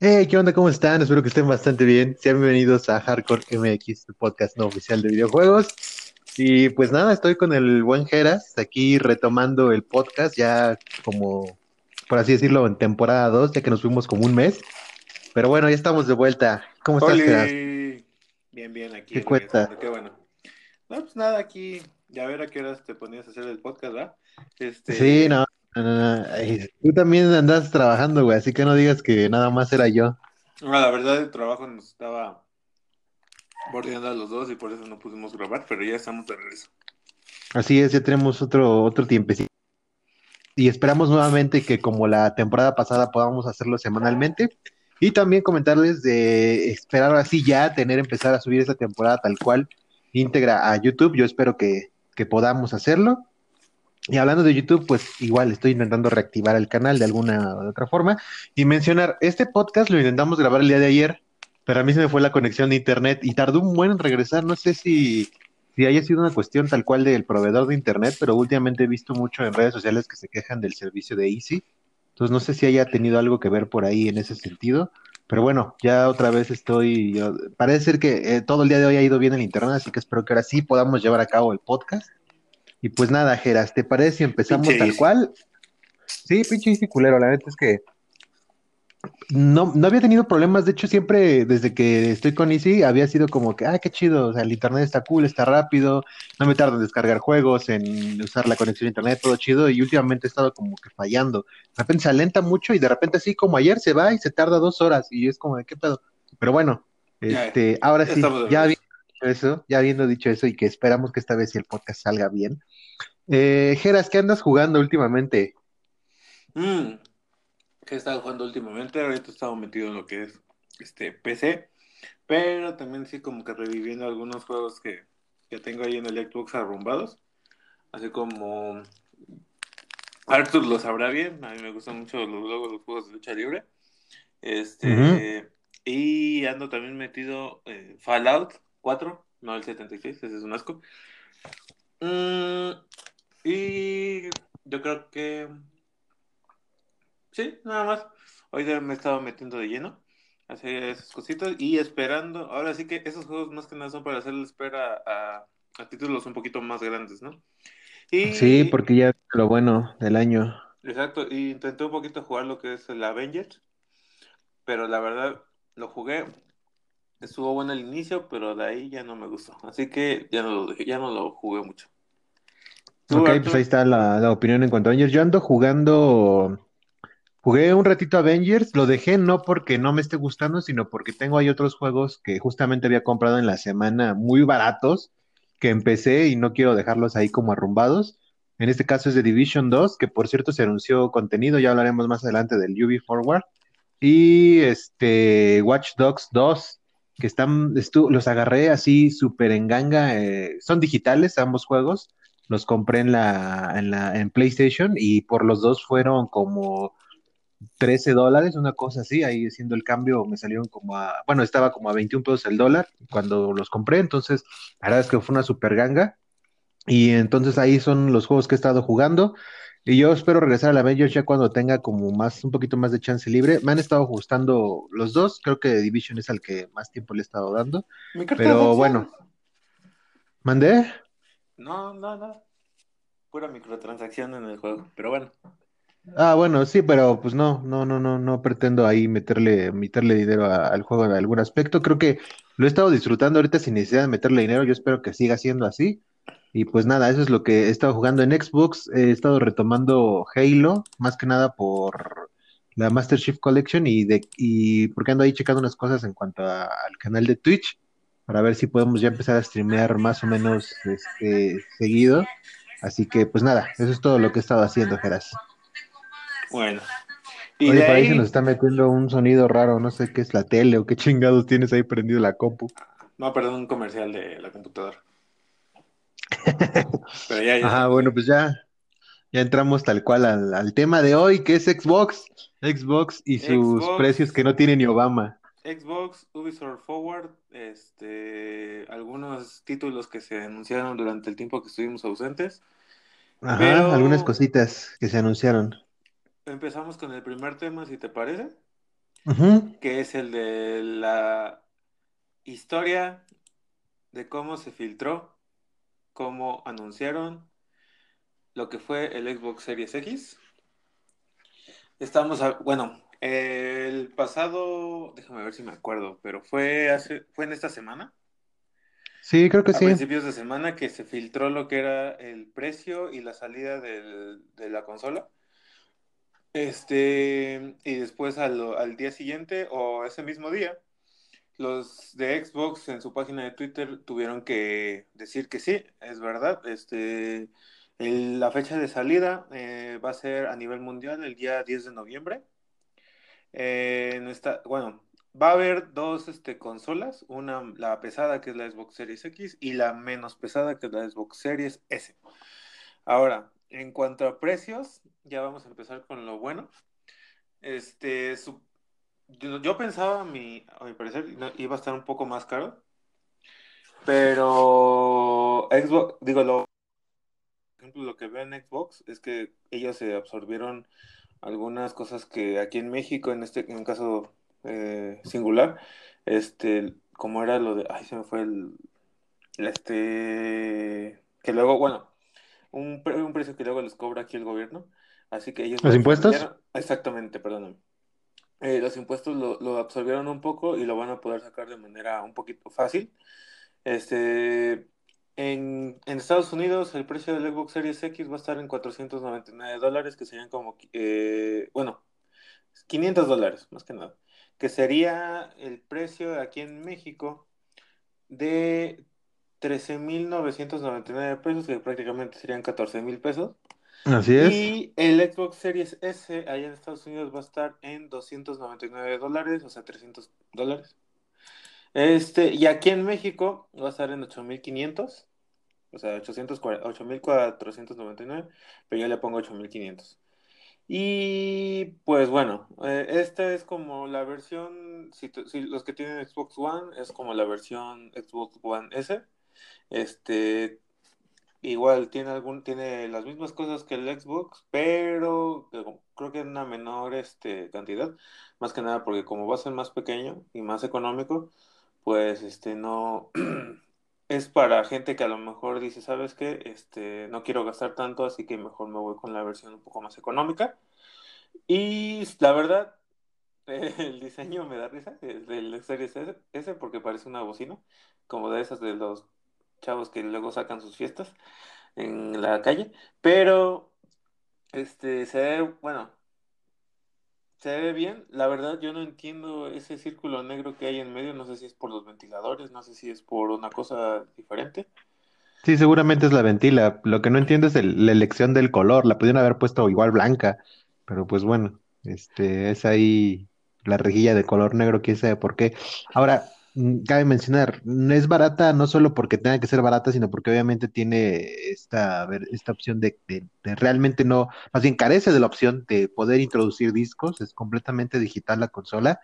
Hey, ¿qué onda? ¿Cómo están? Espero que estén bastante bien. Sean bienvenidos a Hardcore MX, el podcast no oficial de videojuegos. Y pues nada, estoy con el buen Geras, aquí retomando el podcast, ya como, por así decirlo, en temporada 2, ya que nos fuimos como un mes. Pero bueno, ya estamos de vuelta. ¿Cómo estás, Oli. Geras? Bien, bien, aquí. ¿Qué cuenta? Qué bueno. No, pues nada, aquí, ya ver a qué horas te ponías a hacer el podcast, ¿verdad? Este, Sí, no, no, no, no. Tú también andas trabajando, güey, así que no digas que nada más era yo. no, la verdad el trabajo nos estaba bordeando a los dos y por eso no pudimos grabar, pero ya estamos de regreso. Así es, ya tenemos otro, otro tiempecito. Y esperamos nuevamente que como la temporada pasada podamos hacerlo semanalmente. Y también comentarles de esperar así ya tener, empezar a subir esta temporada tal cual, íntegra a YouTube. Yo espero que, que podamos hacerlo. Y hablando de YouTube, pues igual estoy intentando reactivar el canal de alguna u otra forma. Y mencionar, este podcast lo intentamos grabar el día de ayer, pero a mí se me fue la conexión de internet y tardó un buen en regresar. No sé si, si haya sido una cuestión tal cual del proveedor de internet, pero últimamente he visto mucho en redes sociales que se quejan del servicio de Easy. Entonces no sé si haya tenido algo que ver por ahí en ese sentido. Pero bueno, ya otra vez estoy. yo- parece ser que eh, todo el día de hoy ha ido bien el internet, así que espero que ahora sí podamos llevar a cabo el podcast. Y pues nada, Geras, ¿te parece si empezamos Pinche tal Easy. cual? Sí, pinche Easy culero, la neta es que no, no había tenido problemas, de hecho siempre desde que estoy con Easy había sido como que, ah, qué chido, o sea, el internet está cool, está rápido, no me tarda en descargar juegos, en usar la conexión a internet, todo chido, y últimamente he estado como que fallando. De repente se alenta mucho y de repente así como ayer se va y se tarda dos horas y es como de qué pedo. Pero bueno, Ya, este, ahora sí, ya regreso. Dicho eso, ya habiendo dicho eso y que esperamos que esta vez el podcast salga bien. Eh, Geras, ¿qué andas jugando últimamente? Mm, ¿qué he estado jugando últimamente? Ahorita he estado metido en lo que es este PC, pero también sí como que reviviendo algunos juegos que, que tengo ahí en el Xbox arrumbados, así como Arthur lo sabrá bien, a mí me gustan mucho los, juegos de lucha libre. Este, y ando también metido en Fallout 4, no el 76, ese es un asco. Mm, y yo creo que sí, nada más. Hoy ya me he estado metiendo de lleno hacer esas cositas y esperando. Ahora sí que esos juegos más que nada son para hacerle espera a, a títulos un poquito más grandes, ¿no? Y Sí, porque ya lo bueno del año. Exacto, y intenté un poquito jugar lo que es el Avengers, pero la verdad lo jugué, estuvo bueno el inicio, pero de ahí ya no me gustó, así que ya no lo ya no lo jugué mucho. ¿Tú, Ok, pues ahí está la, la opinión en cuanto a Avengers. Yo ando jugando, jugué un ratito Avengers, lo dejé no porque no me esté gustando, sino porque tengo ahí otros juegos que justamente había comprado en la semana muy baratos, que empecé y no quiero dejarlos ahí como arrumbados. En este caso es de Division 2, que por cierto se anunció contenido, ya hablaremos más adelante del UB Forward. Y este Watch Dogs 2, que están, los agarré así súper en ganga, eh, son digitales ambos juegos los compré en la, en la, en PlayStation y por los dos fueron como 13 dólares, una cosa así, ahí haciendo el cambio me salieron como a, bueno, estaba como a 21 pesos el dólar cuando los compré, entonces la verdad es que fue una super ganga y entonces ahí son los juegos que he estado jugando y yo espero regresar a la Avengers ya cuando tenga como más, un poquito más de chance libre, me han estado gustando los dos, creo que Division es al que más tiempo le he estado dando, pero bueno, mandé. No, no, no, pura microtransacción en el juego, pero bueno. Ah, bueno, sí, pero pues no, no, no, no, no pretendo ahí meterle, meterle dinero a- al juego en algún aspecto. Creo que lo he estado disfrutando ahorita sin necesidad de meterle dinero. Yo espero que siga siendo así. Y pues nada, eso es lo que he estado jugando en Xbox. He estado retomando Halo, más que nada por la Master Chief Collection y de y porque ando ahí checando unas cosas en cuanto a- al canal de Twitch para ver si podemos ya empezar a streamear más o menos este seguido. Así que pues nada, eso es todo lo que he estado haciendo, Geras. Bueno, y Oye, por ahí se nos ahí, está metiendo un sonido raro, no sé qué es la tele o qué chingados tienes ahí prendido la compu. no, perdón, un comercial de la computadora, pero ya, ya Ajá, bueno, pues ya, ya entramos tal cual al, al tema de hoy, que es Xbox. Xbox y sus precios que no tiene ni Obama. Xbox, Ubisoft Forward, este, algunos títulos que se anunciaron durante el tiempo que estuvimos ausentes, Ajá, algunas cositas que se anunciaron. empezamos con el primer tema, si te parece. que es el de la historia de cómo se filtró, cómo anunciaron lo que fue el Xbox Series X. Estamos, a, bueno, el pasado, déjame ver si me acuerdo, pero fue hace, fue en esta semana. Sí, creo que a sí. principios de semana que se filtró lo que era el precio y la salida del, de la consola. Este, y después al, al día siguiente o ese mismo día, los de Xbox en su página de Twitter tuvieron que decir que sí, es verdad. Este, la fecha de salida eh, va a ser a nivel mundial el día 10 de noviembre. Eh, bueno, va a haber dos este, consolas, una la pesada que es la Xbox Series X y la menos pesada que es la Xbox Series S. Ahora, en cuanto a precios, ya vamos a empezar con lo bueno. Este, su- yo, yo pensaba, a mi, a mi parecer, iba a estar un poco más caro, pero Xbox, digo, lo, por ejemplo, lo que veo en Xbox es que ellos se absorbieron algunas cosas que aquí en México, en este, en un caso eh, singular, este, como era lo de, ay, se me fue el, este, que luego, bueno, un, un precio que luego les cobra aquí el gobierno, así que ellos lo ¿Los impuestos? exactamente, perdóname. Eh, los impuestos lo, lo absorbieron un poco y lo van a poder sacar de manera un poquito fácil. Este, en, Estados Unidos el precio del Xbox Series X va a estar en 499 dólares, que serían como, eh, bueno, 500 dólares, más que nada, que sería el precio aquí en México de 13.999 pesos, que prácticamente serían 14.000 pesos. Así es. Y el Xbox Series S allá en Estados Unidos va a estar en 299 dólares, o sea, 300 dólares. Este, y aquí en México va a estar en 8500, o sea, 840 8499, pero yo le pongo 8500. Y pues bueno, eh, esta es como la versión, si los que tienen Xbox One, es como la versión Xbox One S. Este, igual tiene algún, tiene las mismas cosas que el Xbox, pero creo que en una menor este, cantidad, más que nada porque como va a ser más pequeño y más económico, pues este no es para gente que a lo mejor dice, ¿sabes qué? Este, no quiero gastar tanto, así que mejor me voy con la versión un poco más económica. Y la verdad, el diseño me da risa, el del Series S porque parece una bocina, como de esas de los chavos que luego sacan sus fiestas en la calle, pero este se ve, bueno, se ve bien. La verdad, yo no entiendo ese círculo negro que hay en medio, no sé si es por los ventiladores, no sé si es por una cosa diferente. Sí, seguramente es la ventila. Lo que no entiendo es el- la elección del color. La pudieron haber puesto igual blanca, pero pues bueno, este es ahí la rejilla de color negro, quién sabe por qué. Ahora, cabe mencionar, no es barata no solo porque tenga que ser barata, sino porque obviamente tiene esta, ver, esta opción de, de- de realmente no, más bien carece de la opción de poder introducir discos, es completamente digital la consola.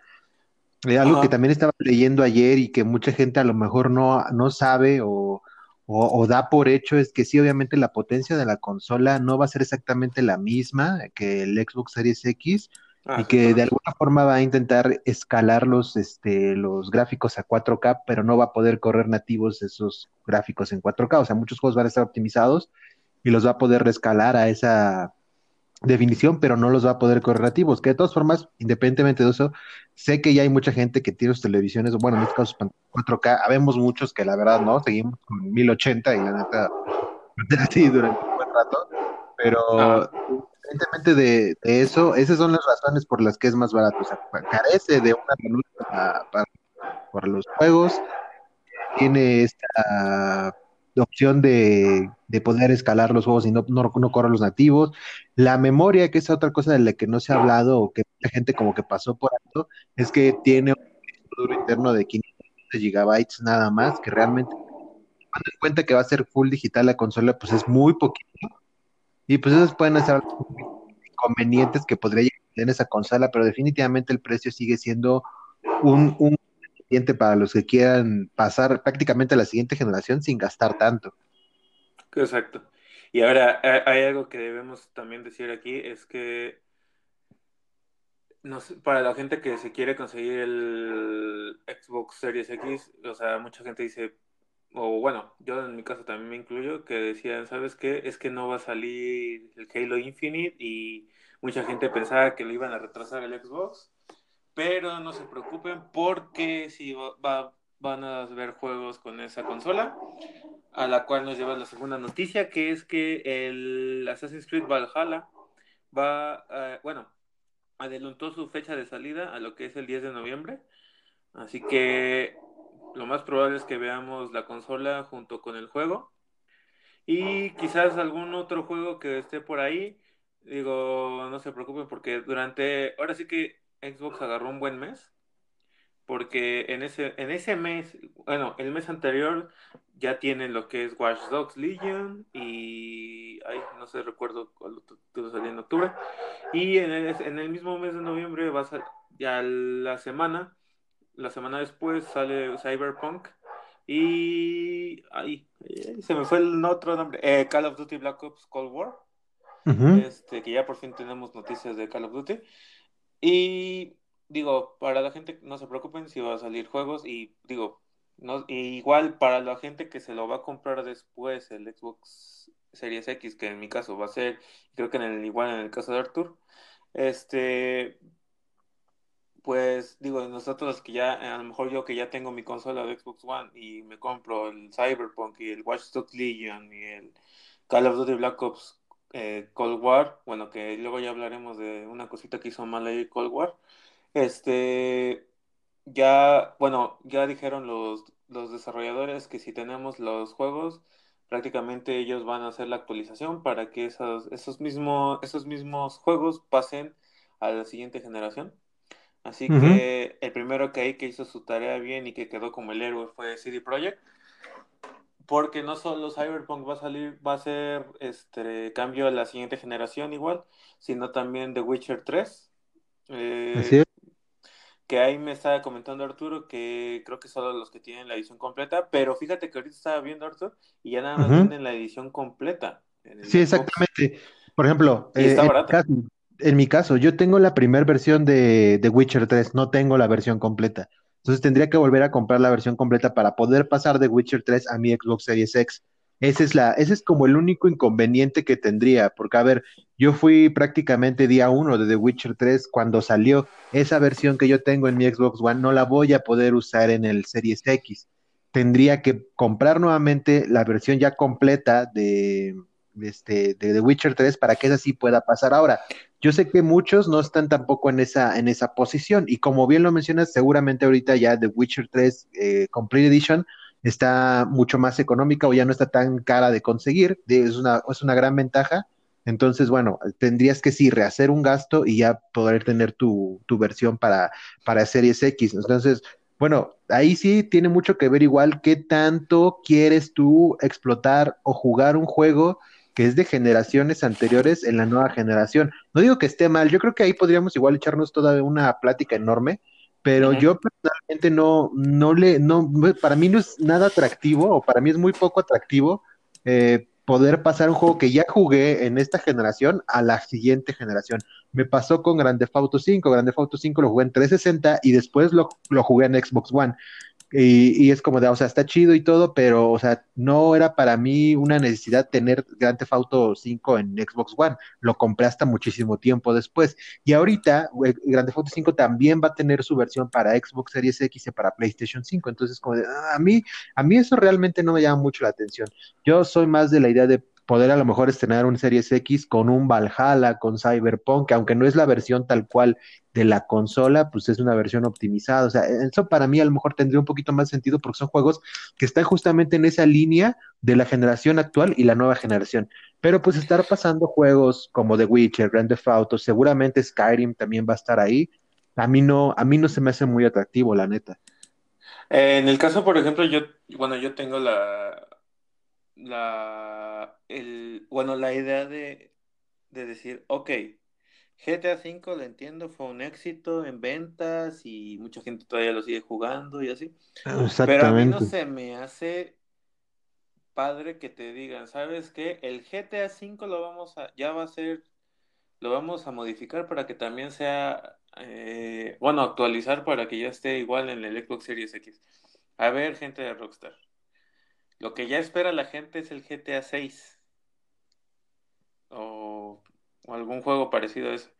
Eh, algo que también estaba leyendo ayer y que mucha gente a lo mejor no, no sabe o, o- o da por hecho es que sí, obviamente la potencia de la consola no va a ser exactamente la misma que el Xbox Series X Ah, y que de exactamente. alguna forma va a intentar escalar los, este, los gráficos a 4K, pero no va a poder correr nativos esos gráficos en 4K. O sea, muchos juegos van a estar optimizados y los va a poder rescalar a esa definición, pero no los va a poder correr nativos. Que de todas formas, independientemente de eso, sé que ya hay mucha gente que tiene sus televisiones, bueno, en este caso sus pantallas 4K, habemos muchos que la verdad no, seguimos con 1080 y la neta, así durante un buen rato, pero Ajá. Independientemente de, eso, esas son las razones por las que es más barato. O sea, carece de una luz para, los juegos, tiene esta opción de, de poder escalar los juegos y no, no, no correr los nativos. La memoria, que es otra cosa de la que no se ha hablado o que mucha gente como que pasó por alto, es que tiene un duro interno de 500 gigabytes nada más, que realmente, cuando en cuenta que va a ser full digital la consola, pues es muy poquito. Y pues esos pueden ser inconvenientes que podría llegar en esa consola, pero definitivamente el precio sigue siendo un, un para los que quieran pasar prácticamente a la siguiente generación sin gastar tanto. Exacto. Y ahora hay algo que debemos también decir aquí, es que para la gente que se quiere conseguir el Xbox Series X, o sea, mucha gente dice, o bueno, yo en mi caso también me incluyo, que decían, ¿sabes qué? Es que no va a salir el Halo Infinite y mucha gente pensaba que lo iban a retrasar el Xbox, pero no se preocupen porque si va, van a ver juegos con esa consola, a la cual nos lleva la segunda noticia, que es que el Assassin's Creed Valhalla va, eh, bueno, adelantó su fecha de salida a lo que es el 10 de noviembre. Así que lo más probable es que veamos la consola junto con el juego. Y quizás algún otro juego que esté por ahí. Digo, no se preocupen porque durante, ahora sí que Xbox agarró un buen mes. Porque en ese, en ese mes, bueno, el mes anterior ya tienen lo que es Watch Dogs Legion y, ay, no sé, recuerdo cuándo salió en octubre. Y en el, en el mismo mes de noviembre va a ya la semana, la semana después sale Cyberpunk y, ay, se me fue el otro nombre, eh, Call of Duty Black Ops Cold War. este, que ya por fin tenemos noticias de Call of Duty. Y digo, para la gente no se preocupen si va a salir juegos y digo, no, igual para la gente que se lo va a comprar después el Xbox Series X, que en mi caso va a ser, creo que en el, igual en el caso de Arthur, este, pues digo, nosotros que ya, a lo mejor yo que ya tengo mi consola de Xbox One y me compro el Cyberpunk y el Watch Dogs Legion y el Call of Duty Black Ops eh, Cold War, bueno, que luego ya hablaremos de una cosita que hizo mal ahí Cold War, este, ya, bueno, ya dijeron los, los desarrolladores que si tenemos los juegos, prácticamente ellos van a hacer la actualización para que esos, esos, mismos, esos mismos juegos pasen a la siguiente generación. Así que el primero que hay que hizo su tarea bien y que quedó como el héroe fue CD Projekt. Porque no solo Cyberpunk va a salir, va a ser este cambio a la siguiente generación igual, sino también The Witcher 3. Eh, que ahí me estaba comentando Arturo que creo que solo los que tienen la edición completa, pero fíjate que ahorita estaba viendo Arturo y ya nada más tienen la edición completa. Sí, exactamente. Por ejemplo, eh, en, mi caso, yo tengo la primera versión de, de Witcher 3, no tengo la versión completa. Entonces tendría que volver a comprar la versión completa para poder pasar de Witcher 3 a mi Xbox Series X. Ese es, la, ese es como el único inconveniente que tendría, porque a ver, yo fui prácticamente día uno de The Witcher 3 cuando salió. Esa versión que yo tengo en mi Xbox One no la voy a poder usar en el Series X. Tendría que comprar nuevamente la versión ya completa de, este, de The Witcher 3 para que esa sí pueda pasar. Ahora, yo sé que muchos no están tampoco en esa, en esa posición y como bien lo mencionas, seguramente ahorita ya The Witcher 3 eh, Complete Edition está mucho más económica o ya no está tan cara de conseguir, es una, es una gran ventaja. Entonces, bueno, tendrías que sí rehacer un gasto y ya poder tener tu, tu versión para, para Series X. Entonces, bueno, ahí sí tiene mucho que ver igual qué tanto quieres tú explotar o jugar un juego que es de generaciones anteriores en la nueva generación. No digo que esté mal, yo creo que ahí podríamos igual echarnos toda una plática enorme pero yo personalmente no, no le, no, para mí no es nada atractivo, o para mí es muy poco atractivo eh, poder pasar un juego que ya jugué en esta generación a la siguiente generación. Me pasó con Grande Theft Auto 5, Grande Theft Auto 5 lo jugué en 360 y después lo, lo jugué en Xbox One. Y, es como de, o sea, está chido y todo, pero, o sea, no era para mí una necesidad tener Grand Theft Auto 5 en Xbox One. Lo compré hasta muchísimo tiempo después. Y ahorita, Grand Theft Auto 5 también va a tener su versión para Xbox Series X y para PlayStation 5. Entonces, como de, ah, a mí, a mí eso realmente no me llama mucho la atención. Yo soy más de la idea de poder a lo mejor estrenar un Series X con un Valhalla, con Cyberpunk, aunque no es la versión tal cual de la consola, pues es una versión optimizada. O sea, eso para mí a lo mejor tendría un poquito más sentido porque son juegos que están justamente en esa línea de la generación actual y la nueva generación. Pero pues estar pasando juegos como The Witcher, Grand Theft Auto, seguramente Skyrim también va a estar ahí. A mí no, a mí no se me hace muy atractivo, la neta. en el caso, por ejemplo, yo, bueno, yo tengo la, la, el, bueno, la idea de, de decir, ok, GTA V, lo entiendo, fue un éxito en ventas y mucha gente todavía lo sigue jugando y así. Pero a mí no se me hace padre que te digan, ¿sabes qué? El GTA V lo vamos a, ya va a ser, lo vamos a modificar para que también sea eh, bueno, actualizar para que ya esté igual en el Xbox Series X. A ver, gente de Rockstar. Lo que ya espera la gente es el GTA 6. O, algún juego parecido a eso.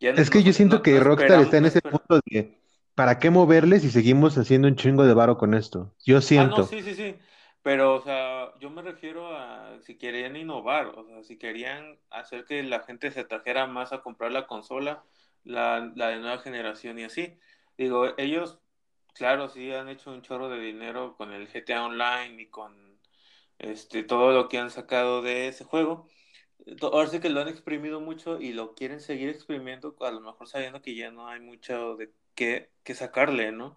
es que yo siento que Rockstar está en ese punto de ¿para qué moverles si seguimos haciendo un chingo de varo con esto? Yo siento. Ah, no, sí, sí, sí. Pero, o sea, yo me refiero a si querían innovar, o sea, si querían hacer que la gente se trajera más a comprar la consola, la, la de nueva generación y así. Digo, ellos, claro, sí han hecho un chorro de dinero con el GTA Online y con este todo lo que han sacado de ese juego. Ahora sí que lo han exprimido mucho y lo quieren seguir exprimiendo, a lo mejor sabiendo que ya no hay mucho de qué, qué sacarle, ¿no?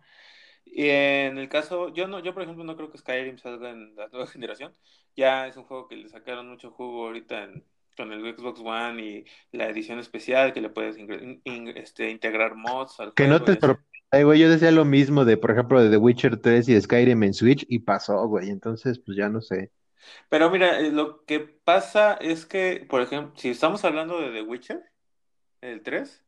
Y en el caso, yo no, yo por ejemplo no creo que Skyrim salga en la nueva generación. Ya es un juego que le sacaron mucho jugo ahorita con el Xbox One y la edición especial que le puedes este, integrar mods al Que no te sorprenda, güey. Yo decía lo mismo de, por ejemplo, de The Witcher 3 y Skyrim en Switch y pasó, güey. Entonces, pues ya no sé. Pero mira, eh, lo que pasa es que, por ejemplo, si estamos hablando de The Witcher, el 3,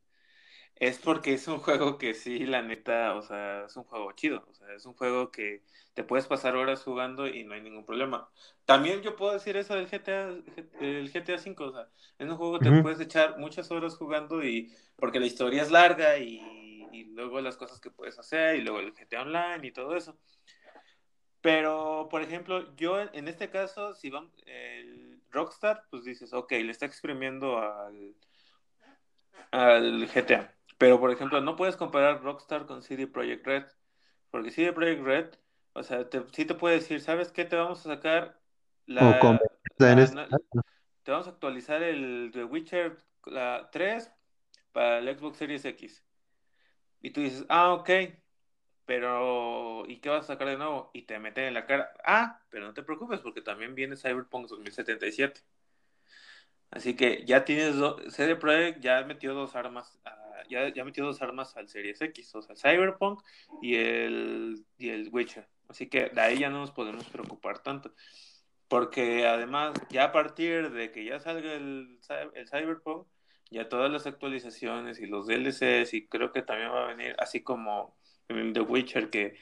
es porque es un juego que sí, la neta, o sea, es un juego chido. O sea, es un juego que te puedes pasar horas jugando y no hay ningún problema. También yo puedo decir eso del GTA, el GTA V, o sea, es un juego que te puedes echar muchas horas jugando y porque la historia es larga y, y luego las cosas que puedes hacer y luego el GTA Online y todo eso. Pero, por ejemplo, yo en este caso, si van, el Rockstar, pues dices, ok, le está exprimiendo al, al GTA pero, por ejemplo, no puedes comparar Rockstar con CD Projekt Red, porque CD Projekt Red, o sea, te, sí te puede decir, ¿sabes qué? Te vamos a sacar la... te vamos a actualizar el The Witcher la 3 para el Xbox Series X. Y tú dices, ah, ok, pero ¿y qué vas a sacar de nuevo? Y te meten en la cara, ah, pero no te preocupes porque también viene Cyberpunk 2077. Así que ya tienes, CD Projekt ya metió dos armas ya, ya metió dos armas al Series X, o sea, Cyberpunk y el, y el Witcher. Así que de ahí ya no nos podemos preocupar tanto. Porque además, ya a partir de que ya salga el, el Cyberpunk, ya todas las actualizaciones y los DLCs, y creo que también va a venir, así como The Witcher, que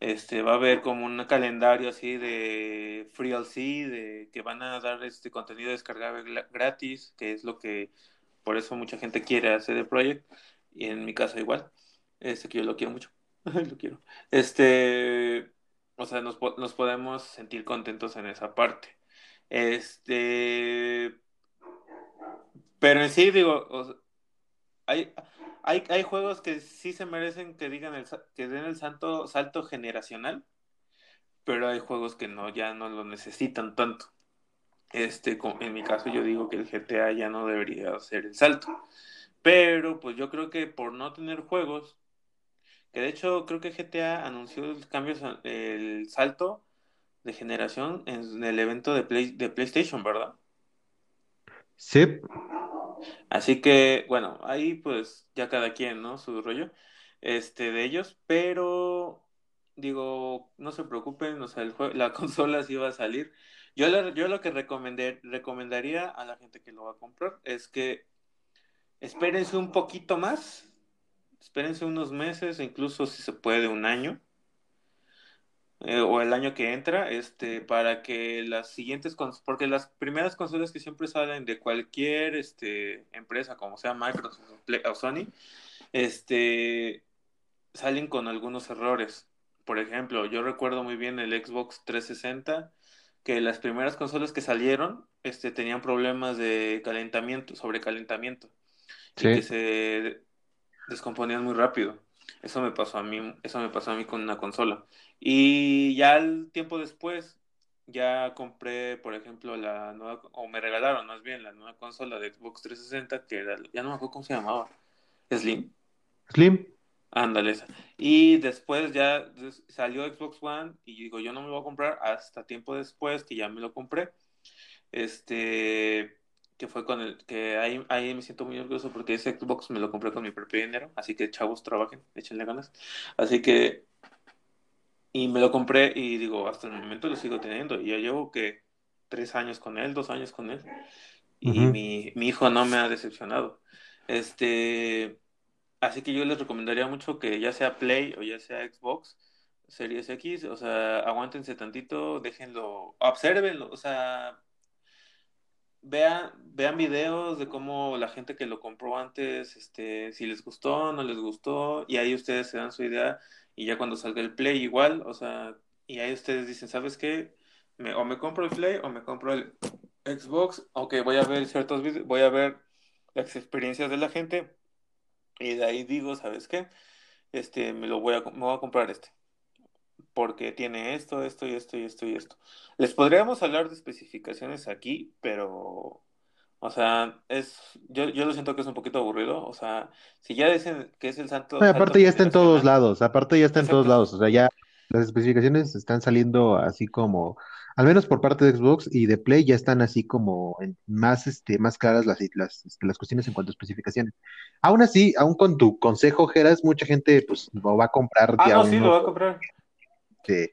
este, va a haber como un calendario así de free LC, de que van a dar este contenido descargable gratis, que es lo que por eso mucha gente quiere hacer el proyecto y en mi caso igual, este que yo lo quiero mucho, lo quiero. Este, o sea, nos, nos podemos sentir contentos en esa parte. Este, pero en sí digo, hay, hay, hay juegos que sí se merecen que digan el, que den el santo, salto generacional, pero hay juegos que no, ya no lo necesitan tanto. Este, en mi caso yo digo que el GTA ya no debería hacer el salto. Pero pues yo creo que por no tener juegos, que de hecho creo que GTA anunció el cambio, el salto de generación en el evento de, de PlayStation, ¿verdad? Sí. Así que, bueno, ahí pues ya cada quien, ¿no? Su rollo, este, de ellos, pero digo, no se preocupen, o sea, el la consola sí va a salir. Yo, yo lo que recomendaría a la gente que lo va a comprar es que espérense un poquito más, espérense unos meses, incluso si se puede un año, eh, o el año que entra, este, para que las siguientes, porque las primeras consolas que siempre salen de cualquier este, empresa, como sea Microsoft o Sony, este, salen con algunos errores. Por ejemplo, yo recuerdo muy bien el Xbox 360 que las primeras consolas que salieron este, tenían problemas de calentamiento, sobrecalentamiento, y que se descomponían muy rápido. Eso me pasó a mí, eso me pasó a mí con una consola. Y ya el tiempo después, ya compré, por ejemplo, la nueva, o me regalaron más bien la nueva consola de Xbox 360, que era, ya no me acuerdo cómo se llamaba, Slim. Slim. Ándale Y después ya salió Xbox One y digo, yo no me lo voy a comprar hasta tiempo después que ya me lo compré. Este, que fue con el, que ahí, ahí me siento muy orgulloso porque ese Xbox me lo compré con mi propio dinero, así que chavos, trabajen, échenle ganas. Así que, y me lo compré y digo, hasta el momento lo sigo teniendo. Y ya llevo que tres años con él, dos años con él. Y mi, mi hijo no me ha decepcionado. Este, Así que yo les recomendaría mucho que ya sea Play o ya sea Xbox, Series X, o sea, aguántense tantito, déjenlo, observenlo, o sea, vean, vean videos de cómo la gente que lo compró antes, este, si les gustó, no les gustó, y ahí ustedes se dan su idea, y ya cuando salga el Play igual, o sea, y ahí ustedes dicen, ¿sabes qué? O me compro el Play o me compro el Xbox, ok, voy a ver ciertos videos, voy a ver las experiencias de la gente, y de ahí digo, ¿sabes qué? Este, me lo voy a, me voy a comprar este porque tiene esto, esto y esto y esto y esto. Les podríamos hablar de especificaciones aquí, pero, o sea, es, yo, yo lo siento que es un poquito aburrido, o sea, si ya dicen que es el santo... aparte ya está en todos lados, aparte ya está en todos lados, o sea, ya las especificaciones están saliendo así como, al menos por parte de Xbox y de Play ya están así como más, este, más claras las, las, este, las cuestiones en cuanto a especificaciones. Aún así, aún con tu consejo, Geras, mucha gente pues lo va a comprar. Ah, no, sí, lo va a comprar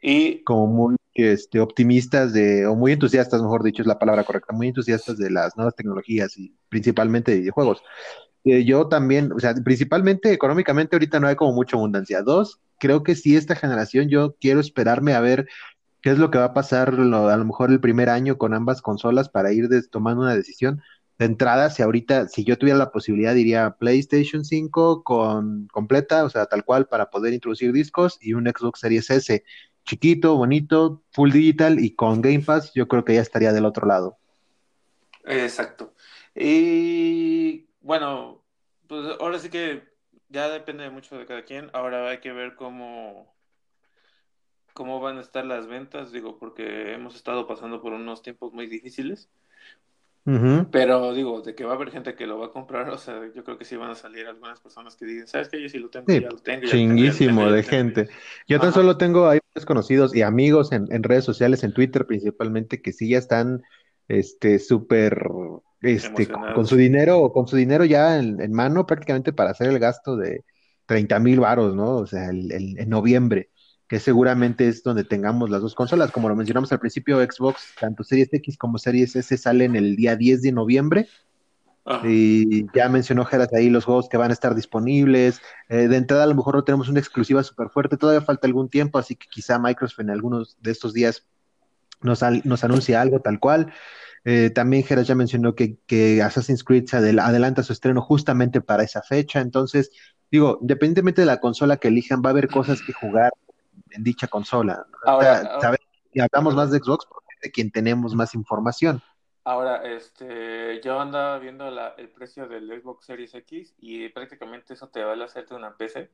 y... como muy este, optimistas de, o muy entusiastas, mejor dicho, es la palabra correcta, muy entusiastas de las nuevas tecnologías y principalmente de videojuegos. Eh, yo también, o sea, principalmente económicamente ahorita no hay como mucha abundancia. Dos, creo que si esta generación yo quiero esperarme a ver qué es lo que va a pasar a lo mejor el primer año con ambas consolas para ir tomando una decisión. De entrada, si ahorita, si yo tuviera la posibilidad, diría PlayStation 5 con completa, o sea, tal cual, para poder introducir discos y un Xbox Series S chiquito, bonito, full digital y con Game Pass, yo creo que ya estaría del otro lado. Exacto. Y bueno, pues ahora sí que ya depende mucho de cada quien. Ahora hay que ver cómo, cómo van a estar las ventas, digo, porque hemos estado pasando por unos tiempos muy difíciles. Pero digo, de que va a haber gente que lo va a comprar, o sea, yo creo que sí van a salir algunas personas que digan, ¿sabes qué? Yo sí lo tengo, ya lo tengo. chinguísimo de gente. Yo tan solo tengo ahí desconocidos y amigos en, redes sociales, en Twitter principalmente, que sí ya están este súper este, con, su dinero, con su dinero ya en, mano prácticamente para hacer el gasto de 30 mil varos, ¿no? O sea, el, en noviembre que seguramente es donde tengamos las dos consolas. Como lo mencionamos al principio, Xbox, tanto Series X como Series S salen el día 10 de noviembre. Y ya mencionó Geras ahí los juegos que van a estar disponibles. Eh, de entrada, a lo mejor no tenemos una exclusiva súper fuerte, todavía falta algún tiempo, así que quizá Microsoft en algunos de estos días nos, nos anuncie algo tal cual. Eh, también Geras ya mencionó que, que Assassin's Creed se adelanta su estreno justamente para esa fecha. Entonces, digo, independientemente de la consola que elijan, va a haber cosas que jugar en dicha consola. Ahora, y hablamos más de Xbox porque de quien tenemos más información. Ahora, este, yo andaba viendo el precio del Xbox Series X y prácticamente eso te vale hacerte una PC.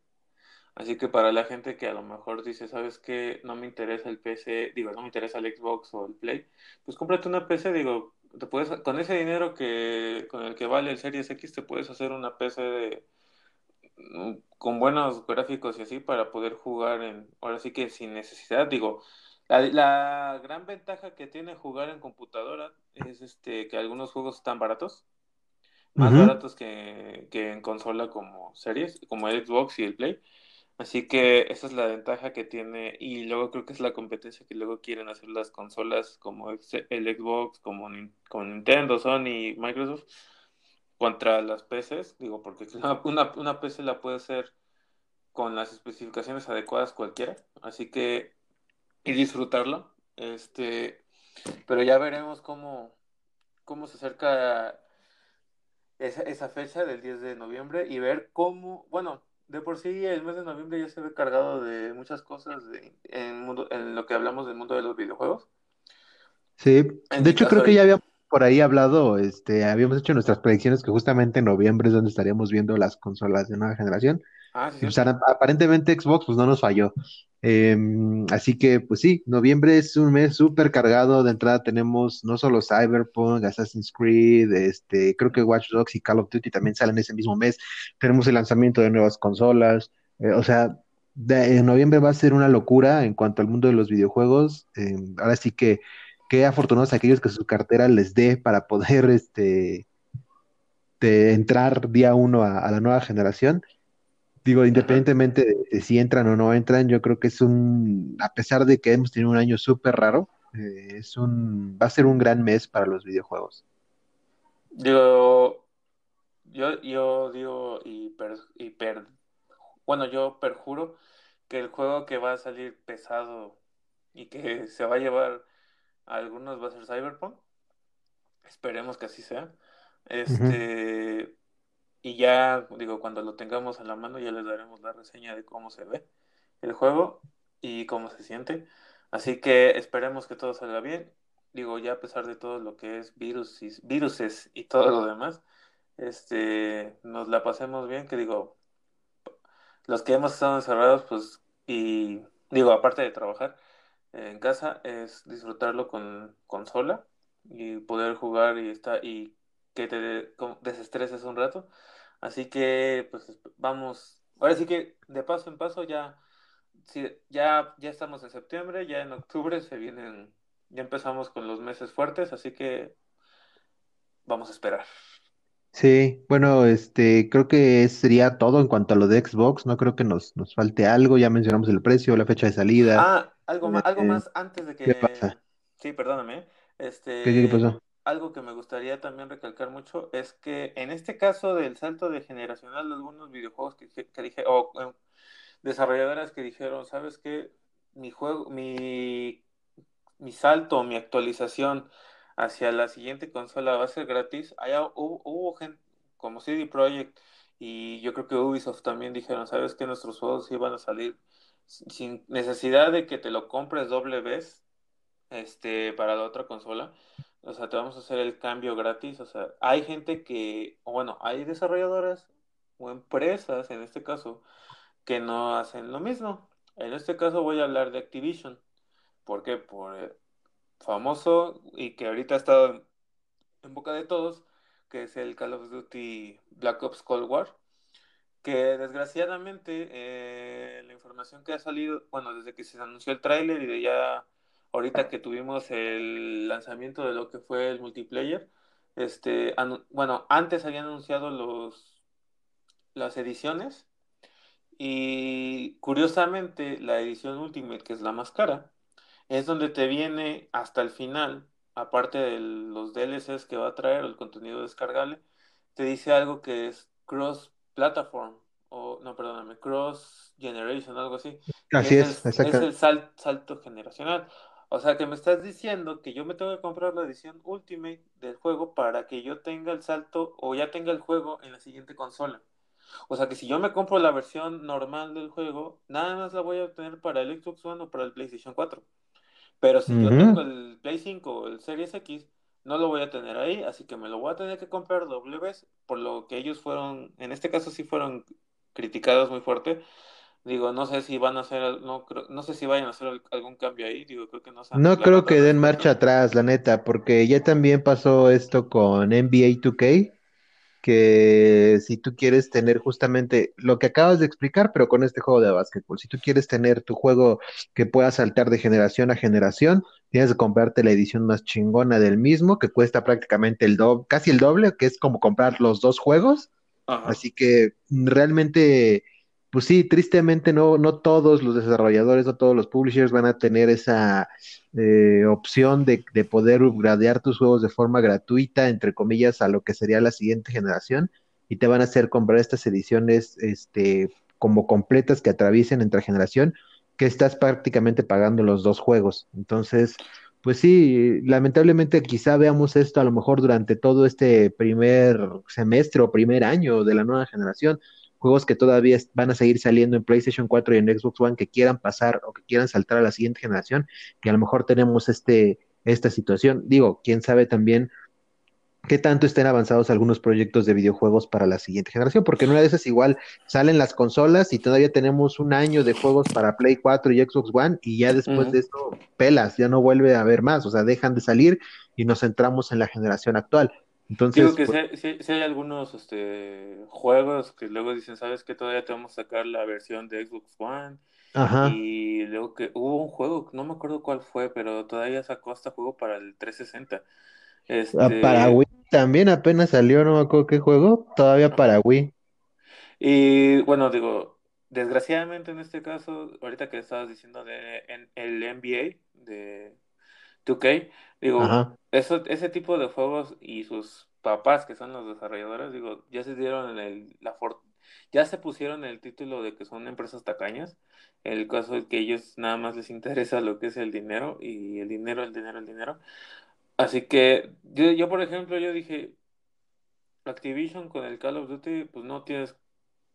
Así que para la gente que a lo mejor dice, ¿sabes qué? No me interesa el PC, digo, no me interesa el Xbox o el Play, pues cómprate una PC, digo, te puedes, con ese dinero que, con el que vale el Series X, te puedes hacer una PC de, con buenos gráficos y así para poder jugar en, ahora sí que sin necesidad, digo, la, gran ventaja que tiene jugar en computadora es este que algunos juegos están baratos, más baratos que, en consola como series, como el Xbox y el Play. Así que esa es la ventaja que tiene y luego creo que es la competencia que luego quieren hacer las consolas como el Xbox, como, como Nintendo, Sony, Microsoft contra las PCs, digo, porque una, una PC la puede hacer con las especificaciones adecuadas cualquiera, así que y disfrutarlo, este, pero ya veremos cómo, cómo se acerca esa, esa fecha del 10 de noviembre y ver cómo, bueno, de por sí el mes de noviembre ya se ve cargado de muchas cosas de, en, mundo, en lo que hablamos del mundo de los videojuegos. Sí, de hecho creo que ya había por ahí hablado, este, habíamos hecho nuestras predicciones que justamente en noviembre es donde estaríamos viendo las consolas de nueva generación. Ah, sí, aparentemente Xbox pues no nos falló. Em, así que pues sí, noviembre es un mes súper cargado. De entrada tenemos no solo Cyberpunk, Assassin's Creed, este, creo que Watch Dogs y Call of Duty también salen ese mismo mes. Tenemos el lanzamiento de nuevas consolas. Eh, o sea, en noviembre va a ser una locura en cuanto al mundo de los videojuegos. Em, ahora sí que qué afortunados aquellos que su cartera les dé para poder este, de entrar día uno a, la nueva generación. Digo, independientemente de, si entran o no entran, yo creo que es un, a pesar de que hemos tenido un año súper raro, eh, es un, va a ser un gran mes para los videojuegos. Digo, yo, yo digo y, per, y per, bueno, yo perjuro que el juego que va a salir pesado y que se va a llevar algunos va a ser Cyberpunk. Esperemos que así sea. Este, y ya, digo, cuando lo tengamos en la mano ya les daremos la reseña de cómo se ve el juego y cómo se siente. Así que esperemos que todo salga bien. Digo, ya a pesar de todo lo que es virus y, viruses y todo lo demás, este, nos la pasemos bien, que digo, los que hemos estado encerrados, pues, y digo, aparte de trabajar en casa, es disfrutarlo con consola y poder jugar y estar y que te desestreses un rato. Así que, pues, vamos, ahora sí que de paso en paso ya, ya, ya estamos en septiembre, ya en octubre se vienen, ya empezamos con los meses fuertes, así que vamos a esperar. Sí, bueno, este, creo que sería todo en cuanto a lo de Xbox. No creo que nos, nos falte algo. Ya mencionamos el precio, la fecha de salida. Ah, algo más, algo Eh, más antes de ¿qué que. pasa? Sí, perdóname. ¿Qué, qué, qué Este, pasó? algo que me gustaría también recalcar mucho es que en este caso del salto de generacional de algunos videojuegos que, que dije, o eh, desarrolladoras que dijeron, ¿sabes qué? Mi juego, mi, mi salto, mi actualización hacia la siguiente consola va a ser gratis. Allá hubo, hubo gente como CD Projekt y yo creo que Ubisoft también dijeron, ¿sabes qué? Nuestros juegos iban a salir sin necesidad de que te lo compres doble vez este, para la otra consola. O sea, te vamos a hacer el cambio gratis. O sea, hay gente que, bueno, hay desarrolladoras o empresas, en este caso, que no hacen lo mismo. En este caso voy a hablar de Activision. ¿Por qué? Por famoso y que ahorita ha estado en, boca de todos, que es el Call of Duty Black Ops Cold War que desgraciadamente eh, la información que ha salido, bueno, desde que se anunció el tráiler y de ya ahorita que tuvimos el lanzamiento de lo que fue el multiplayer, este, bueno, antes habían anunciado los, las ediciones y curiosamente la edición Ultimate, que es la más cara, es donde te viene hasta el final, aparte de los DLCs que va a traer, el contenido descargable, te dice algo que es cross platform, o no, perdóname, cross generation, algo así, Así es es, el, es el sal- salto generacional. O sea que me estás diciendo que yo me tengo que comprar la edición Ultimate del juego para que yo tenga el salto o ya tenga el juego en la siguiente consola. O sea que si yo me compro la versión normal del juego, nada más la voy a obtener para el Xbox One o para el PlayStation 4. Pero si yo tengo el Play 5 o el Series X, no lo voy a tener ahí, así que me lo voy a tener que comprar doble vez, por lo que ellos fueron, en este caso sí fueron criticados muy fuerte. Digo, no sé si van a hacer, no creo, no sé si vayan a hacer al- algún cambio ahí, digo, creo que no se han No creo que den marcha atrás, la neta, porque ya también pasó esto con NBA 2K, que si tú quieres tener justamente lo que acabas de explicar, pero con este juego de básquetbol, si tú quieres tener tu juego que pueda saltar de generación a generación, tienes que comprarte la edición más chingona del mismo, que cuesta prácticamente el doble, casi el doble, que es como comprar los dos juegos. Ajá. Así que realmente, pues sí, tristemente no, no todos los desarrolladores, no todos los publishers van a tener esa eh, opción de, de poder upgradear tus juegos de forma gratuita, entre comillas, a lo que sería la siguiente generación, y te van a hacer comprar estas ediciones este, como completas que atraviesen entre generación, que estás prácticamente pagando los dos juegos. Entonces, pues sí, lamentablemente quizá veamos esto a lo mejor durante todo este primer semestre o primer año de la nueva generación. Juegos que todavía van a seguir saliendo en PlayStation 4 y en Xbox One que quieran pasar o que quieran saltar a la siguiente generación, que a lo mejor tenemos este, esta situación. Digo, quién sabe también qué tanto estén avanzados algunos proyectos de videojuegos para la siguiente generación, porque en una de esas igual salen las consolas y todavía tenemos un año de juegos para Play 4 y Xbox One y ya después de eso pelas, ya no vuelve a haber más, o sea, dejan de salir y nos centramos en la generación actual. Digo Entonces, que pues, sí- sí hay algunos este, juegos que luego dicen, ¿sabes qué? Todavía te vamos a sacar la versión de Xbox One. ajá, Y luego que hubo un juego, no me acuerdo cuál fue, pero todavía sacó hasta juego para el 360. a- para Este, Wii también apenas salió, no me acuerdo qué juego, todavía para Wii, Y bueno, digo, desgraciadamente en este caso, ahorita que estabas diciendo de en- el NBA de 2K, digo, ajá, eso, ese tipo de juegos y sus papás que son los desarrolladores, digo, ya se dieron el, la ya se pusieron el título de que son empresas tacañas. El caso es que ellos nada más les interesa lo que es el dinero y el dinero, el dinero, el dinero. Así que yo, yo por ejemplo, yo dije, Activision con el Call of Duty, pues no tienes,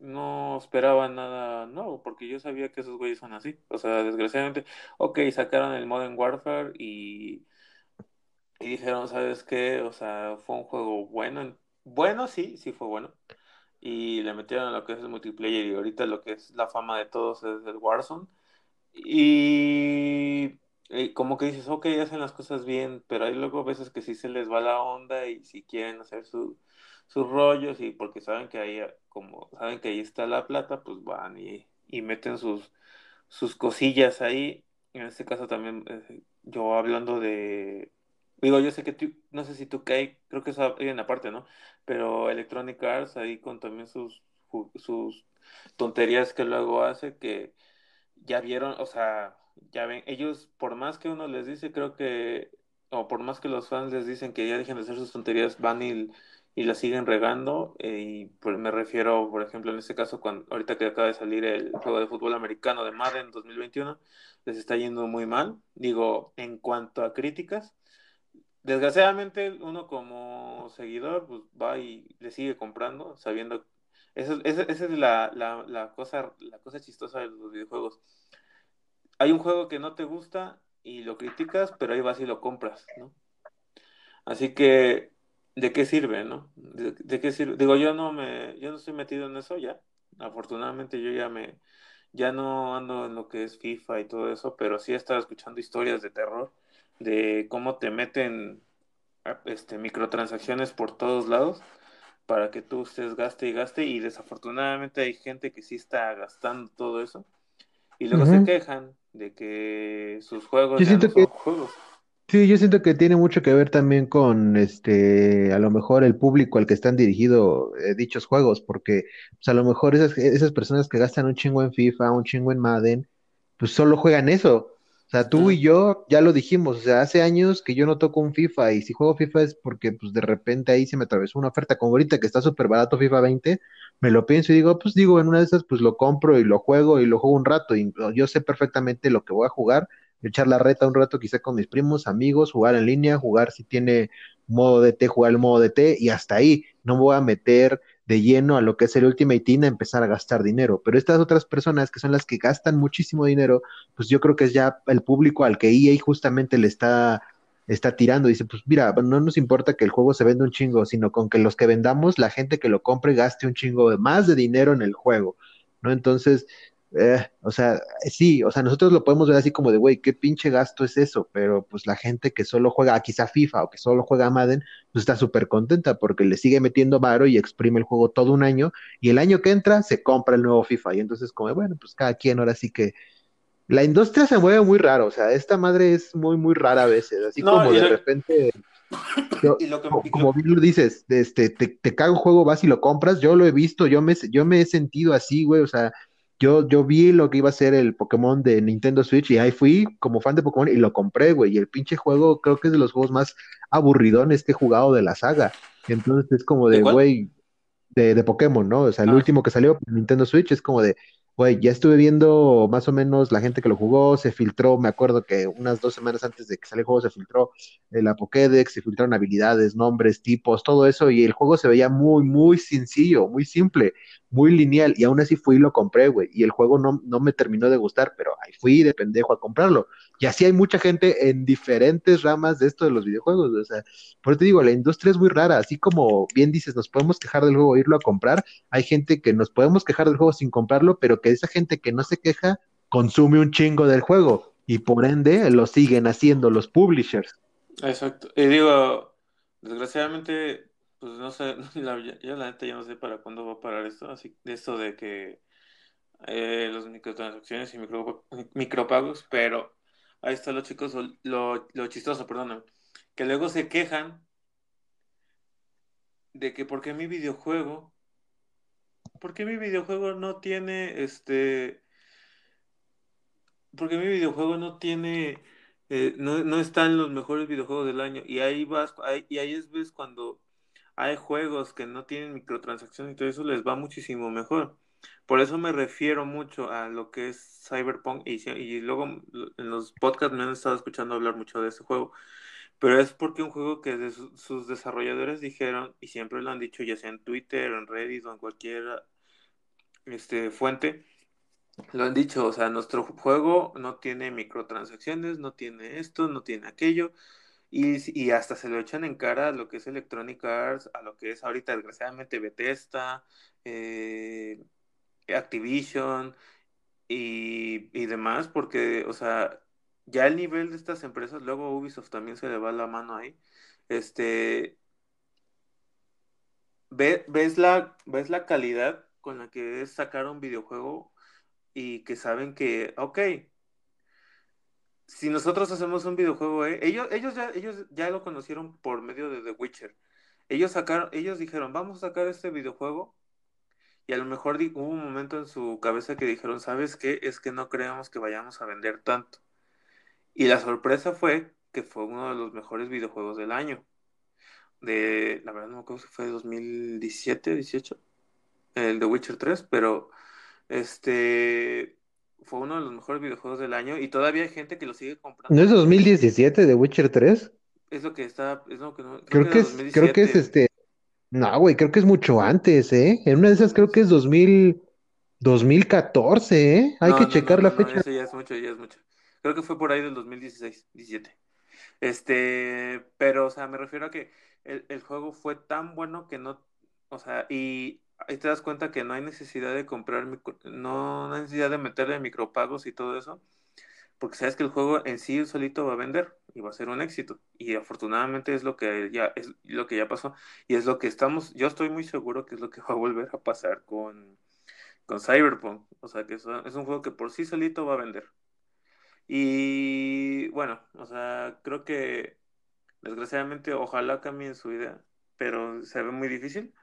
no esperaba nada nuevo, porque yo sabía que esos güeyes son así. O sea, desgraciadamente, ok, sacaron el Modern Warfare y, y dijeron, ¿sabes qué? O sea, fue un juego bueno. Bueno, sí, sí fue bueno. Y le metieron a lo que es el multiplayer y ahorita lo que es la fama de todos es el Warzone. Y eh, como que dices, ok, hacen las cosas bien, pero hay luego veces que sí se les va la onda y si quieren hacer su, sus rollos y porque saben que ahí, como saben que ahí está la plata, pues van y, y meten sus, sus cosillas ahí. En este caso también, eh, yo hablando de, digo, yo sé que tú, no sé si tú caes, creo que eso hay en la parte, ¿no? Pero Electronic Arts ahí con también sus, sus tonterías que luego hace, que ya vieron, o sea, ya ven, ellos, por más que uno les dice, creo que, o por más que los fans les dicen que ya dejen de hacer sus tonterías, van y y la siguen regando. Eh, y pues me refiero, por ejemplo, en este caso, cuando ahorita que acaba de salir el juego de fútbol americano de Madden 2021, les está yendo muy mal. Digo, en cuanto a críticas, desgraciadamente uno como seguidor pues va y le sigue comprando, sabiendo... Esa, esa, esa es la, la, la, cosa, la cosa chistosa de los videojuegos. Hay un juego que no te gusta y lo criticas, pero ahí vas y lo compras, ¿no? Así que ¿de qué sirve, no? ¿De, qué sirve? Digo, yo no me, yo no estoy metido en eso ya. Afortunadamente yo ya me, ya no ando en lo que es FIFA y todo eso, pero sí he estado escuchando historias de terror, de cómo te meten este, microtransacciones por todos lados para que tú estés gaste y gaste y desafortunadamente hay gente que sí está gastando todo eso y luego se quejan de que sus juegos ya no son juegos. Sí, yo siento que tiene mucho que ver también con este, a lo mejor el público al que están dirigidos eh, dichos juegos, porque pues, a lo mejor esas, esas personas que gastan un chingo en FIFA, un chingo en Madden, pues solo juegan eso. O sea, tú y yo ya lo dijimos, o sea, hace años que yo no toco un FIFA y si juego FIFA es porque pues de repente ahí se me atravesó una oferta como ahorita que está súper barato FIFA 20, me lo pienso y digo, pues digo, en una de esas pues lo compro y lo juego y lo juego un rato y yo sé perfectamente lo que voy a jugar echar la reta un rato quizá con mis primos, amigos, jugar en línea, jugar si tiene modo de T, jugar el modo de T y hasta ahí. No voy a meter de lleno a lo que es el Ultimate Team a empezar a gastar dinero. Pero estas otras personas que son las que gastan muchísimo dinero, pues yo creo que es ya el público al que EA justamente le está, está tirando. Dice, pues mira, no nos importa que el juego se venda un chingo, sino con que los que vendamos, la gente que lo compre gaste un chingo de más de dinero en el juego. ¿no? Entonces, eh, o sea, sí, o sea, nosotros lo podemos ver así como de, güey, qué pinche gasto es eso, pero pues la gente que solo juega quizá FIFA o que solo juega Madden, pues está súper contenta porque le sigue metiendo varo y exprime el juego todo un año y el año que entra se compra el nuevo FIFA. Y entonces como, bueno, pues cada quien ahora sí que... La industria se mueve muy raro, o sea, esta madre es muy, muy rara a veces, así como de repente... como bien lo dices, este, te, te caga un juego, vas y lo compras, yo lo he visto, yo me, yo me he sentido así, güey, o sea, yo, yo vi lo que iba a ser el Pokémon de Nintendo Switch y ahí fui como fan de Pokémon y lo compré, güey. Y el pinche juego creo que es de los juegos más aburridones que he jugado de la saga. Entonces es como de, güey, de, de, Pokémon, ¿no? O sea, el ah. último que salió Nintendo Switch es como de, Güey, ya estuve viendo más o menos la gente que lo jugó, se filtró, me acuerdo que unas dos semanas antes de que saliera el juego se filtró la Pokédex, se filtraron habilidades, nombres, tipos, todo eso, y el juego se veía muy, muy sencillo, muy simple, muy lineal, y aún así fui y lo compré, güey, y el juego no, no me terminó de gustar, pero ahí fui de pendejo a comprarlo. Y así hay mucha gente en diferentes ramas de esto de los videojuegos, o sea, por eso te digo, la industria es muy rara, así como bien dices, nos podemos quejar del juego, irlo a comprar, hay gente que nos podemos quejar del juego sin comprarlo, pero que esa gente que no se queja consume un chingo del juego y por ende lo siguen haciendo los publishers. Exacto. Y digo, desgraciadamente, pues no sé, la, yo la neta ya no sé para cuándo va a parar esto, así de esto de que eh, los microtransacciones y micro, micropagos, pero ahí está lo chicos, lo, lo chistoso, perdón, que luego se quejan de que porque mi videojuego ¿por qué mi videojuego no tiene este... Porque mi videojuego no tiene... Eh, no, no está en los mejores videojuegos del año. Y ahí vas, y ahí es ves cuando hay juegos que no tienen microtransacciones y todo eso les va muchísimo mejor. Por eso me refiero mucho a lo que es Cyberpunk y, luego en los podcasts me han estado escuchando hablar mucho de ese juego. Pero es porque un juego que sus desarrolladores dijeron, y siempre lo han dicho, ya sea en Twitter, en Reddit o en cualquier este, fuente, lo han dicho, o sea, nuestro juego no tiene microtransacciones, no tiene esto, no tiene aquello, y, hasta se lo echan en cara a lo que es Electronic Arts, a lo que es ahorita desgraciadamente Bethesda, eh, Activision y, demás, porque, o sea, ya el nivel de estas empresas, luego Ubisoft también se le va la mano ahí, este, ves, la, ves la calidad con la que es sacar un videojuego y que saben que, ok, si nosotros hacemos un videojuego, eh, ellos, ellos, ya, ellos ya lo conocieron por medio de The Witcher. Ellos sacaron, ellos dijeron, vamos a sacar este videojuego. Y a lo mejor hubo un momento en su cabeza que dijeron, ¿sabes qué? Es que no creemos que vayamos a vender tanto. Y la sorpresa fue que fue uno de los mejores videojuegos del año. De, la verdad no me acuerdo si fue de 2017, 18, el de Witcher 3, pero este fue uno de los mejores videojuegos del año y todavía hay gente que lo sigue comprando. ¿No es 2017 de Witcher 3? Es lo que está, es lo que no, creo, que, es, creo que es este, no, güey, creo que es mucho antes, ¿eh? En una de esas creo que es 2000, 2014, ¿eh? Hay que checar la fecha. eso ya es mucho, ya es mucho. Creo que fue por ahí del 2016, 17. Este, pero, o sea, me refiero a que el, el juego fue tan bueno que no, o sea, y ahí te das cuenta que no hay necesidad de comprar, no, hay necesidad de meterle micropagos y todo eso, porque sabes que el juego en sí solito va a vender y va a ser un éxito. Y afortunadamente es lo que ya es lo que ya pasó y es lo que estamos, yo estoy muy seguro que es lo que va a volver a pasar con, con Cyberpunk. O sea que es, es un juego que por sí solito va a vender. Y bueno, o sea, creo que desgraciadamente ojalá cambien su idea, pero se ve muy difícil.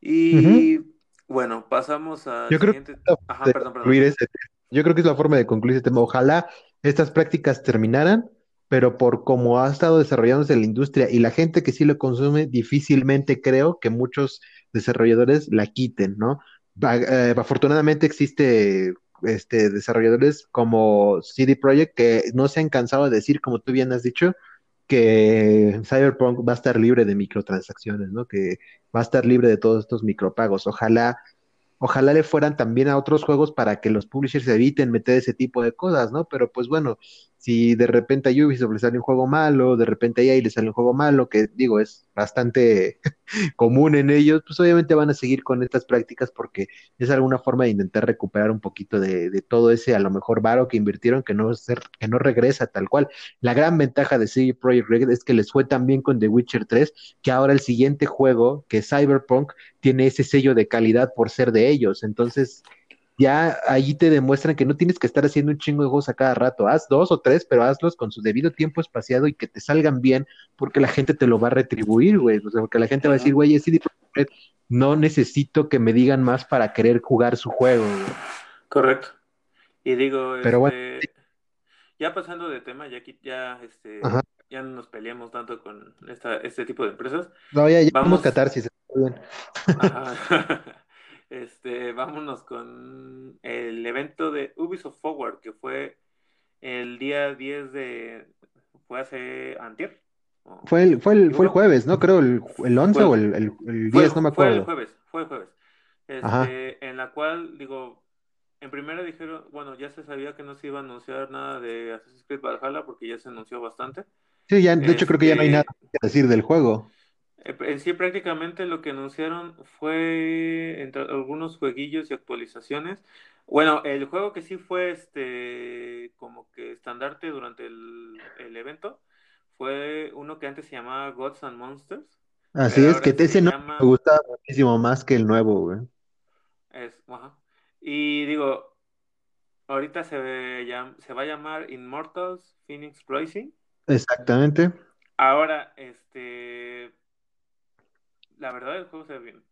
Y bueno, pasamos a Yo creo que yo creo que es la forma de concluir este tema. Ojalá estas prácticas terminaran, pero por cómo ha estado desarrollándose la industria y la gente que sí lo consume, difícilmente creo que muchos desarrolladores la quiten, ¿no? Eh, afortunadamente existe este, desarrolladores como CD Projekt que no se han cansado de decir, como tú bien has dicho, que Cyberpunk va a estar libre de microtransacciones, ¿no? Que va a estar libre de todos estos micropagos. Ojalá Ojalá le fueran también a otros juegos para que los publishers eviten meter ese tipo de cosas, ¿no? Pero pues bueno, si de repente a Ubisoft le sale un juego malo, de repente a EA le sale un juego malo, que digo, es bastante común en ellos, pues obviamente van a seguir con estas prácticas porque es alguna forma de intentar recuperar un poquito de, todo ese a lo mejor varo que invirtieron que no, que no regresa tal cual. La gran ventaja de CD Projekt Red es que les fue tan bien con The Witcher 3 que ahora el siguiente juego, que es Cyberpunk, tiene ese sello de calidad por ser de ellos. Entonces, ya ahí te demuestran que no tienes que estar haciendo un chingo de juegos a cada rato. Haz dos o tres, pero hazlos con su debido tiempo espaciado y que te salgan bien, porque la gente te lo va a retribuir, güey. O sea, porque la gente va a decir, güey, es no necesito que me digan más para querer jugar su juego. Correcto. Y digo, pero este, ya pasando de tema, ya aquí ya este ya no nos peleamos tanto con esta, este tipo de empresas. No, ya, ya vamos a catarsis, bien. Este, vámonos con el evento de Ubisoft Forward, que fue el día 10 de... fue hace antier. Fue el, fue el, fue el jueves, ¿no? Creo el, el 11 o el, el, 10, no me acuerdo. Fue el jueves, fue el jueves. Este, en la cual, digo, en primera dijeron, bueno, ya se sabía que no se iba a anunciar nada de Assassin's Creed Valhalla porque ya se anunció bastante. Sí, ya, de hecho creo que ya no hay este, nada que decir del juego. Eh, en sí, prácticamente lo que anunciaron fue entre algunos jueguillos y actualizaciones. Bueno, el juego que sí fue este como que estandarte durante el, evento fue uno que antes se llamaba Gods and Monsters. Así es, que ese no me gustaba muchísimo más que el nuevo, güey. Es, ajá. Y digo, ahorita se, se va a llamar Immortals Phoenix Rising. Exactamente. Ahora, este, la verdad el juego se ve bien.